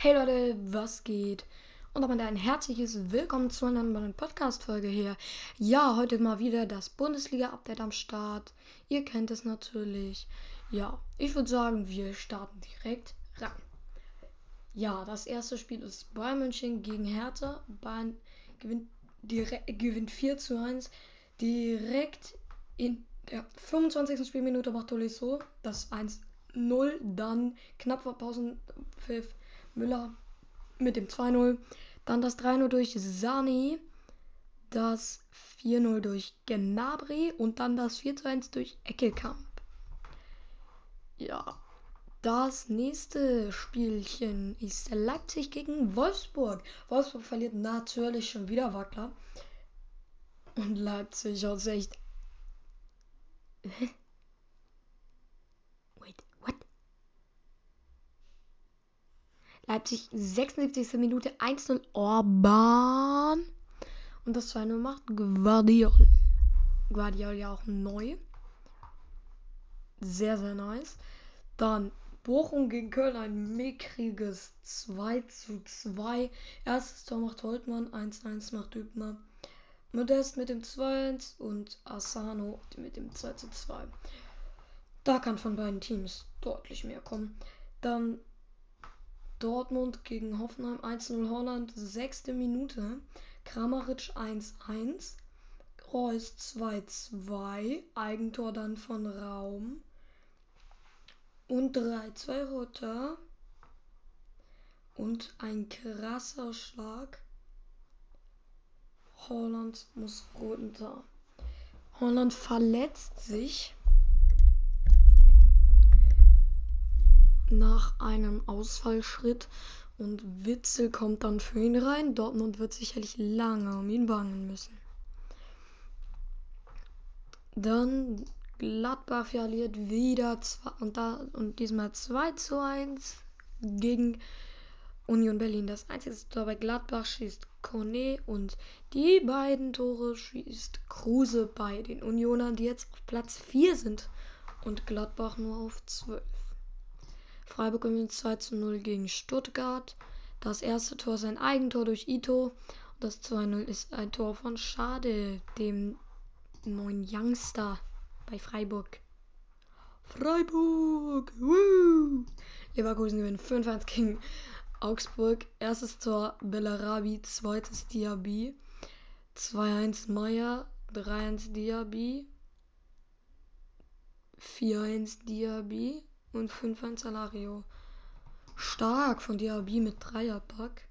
Hey Leute, was geht? Und damit ein herzliches Willkommen zu einer neuen Podcast-Folge hier. Ja, heute mal wieder das Bundesliga-Update am Start. Ihr kennt es natürlich. Ja, ich würde sagen, wir starten direkt rein. Ja, das erste Spiel ist Bayern München gegen Hertha. Bayern gewinnt, direkt, gewinnt 4 zu 1. Direkt in der 25. Spielminute macht Tolisso das 1-0. Dann knapp vor Pausenpfiff Müller mit dem 2-0. Dann das 3-0 durch Sani. Das 4-0 durch Gnabry und dann das 4-1 durch Eckelkamp. Ja, das nächste Spielchen ist Leipzig gegen Wolfsburg. Wolfsburg verliert natürlich schon wieder Wackler. Und Leipzig aus echt. Leipzig 76. Minute 1-0 Orban. Und das 2-0 macht Guardiol. Guardiol ja auch neu. Sehr, sehr nice. Dann Bochum gegen Köln, ein mickriges 2 zu 2. Erstes Tor macht Holtmann, 1-1 macht Hübner. Modest mit dem 2-1 und Asano mit dem 2 zu 2. Da kann von beiden Teams deutlich mehr kommen. Dann Dortmund gegen Hoffenheim 1-0 Holland, sechste Minute. Kramaric 1-1. Reus 2-2. Eigentor dann von Raum. Und 3-2 Rotter. Und ein krasser Schlag. Holland muss runter. Holland verletzt sich. Nach einem Ausfallschritt und Witzel kommt dann für ihn rein. Dortmund wird sicherlich lange um ihn bangen müssen. Dann Gladbach verliert wieder zwei, und, da, und diesmal 2 zu 1 gegen Union Berlin. Das einzige Tor bei Gladbach schießt Kone und die beiden Tore schießt Kruse bei den Unionern, die jetzt auf Platz 4 sind und Gladbach nur auf 12. Freiburg gewinnt 2 zu 0 gegen Stuttgart. Das erste Tor ist ein Eigentor durch Ito. Das 2-0 ist ein Tor von Schade, dem neuen Youngster bei Freiburg. Freiburg! Woo! Leverkusen gewinnt 5-1 gegen Augsburg. Erstes Tor Bellarabi, zweites Diaby. 2-1 Meier, 3-1 Diaby. 4-1 Diaby und 5 ein Salario. Stark von Diaby mit Dreierpack.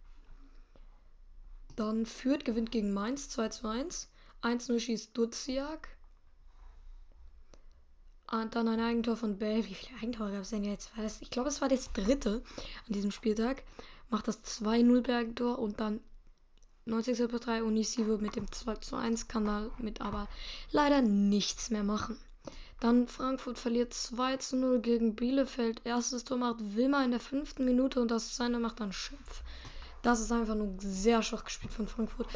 Dann führt, gewinnt gegen Mainz 2 zu 1. 1-0 schießt Duziak. Und dann ein Eigentor von Bell. Wie viele Eigentore gab es denn jetzt? Ich glaube, es war das dritte an diesem Spieltag. Macht das 2-0 Eigentor und dann 90. plus 3 Unisivo mit dem 2 zu 1 kann damit aber leider nichts mehr machen. Dann Frankfurt verliert 2 zu 0 gegen Bielefeld. Erstes Tor macht Wilmer in der fünften Minute und das zweite macht dann Schöpf. Das ist einfach nur sehr schwach gespielt von Frankfurt.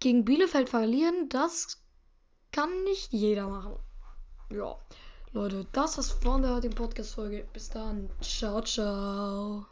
Gegen Bielefeld verlieren, das kann nicht jeder machen. Ja, Leute, das war's von der heutigen Podcast-Folge. Bis dann. Ciao, ciao.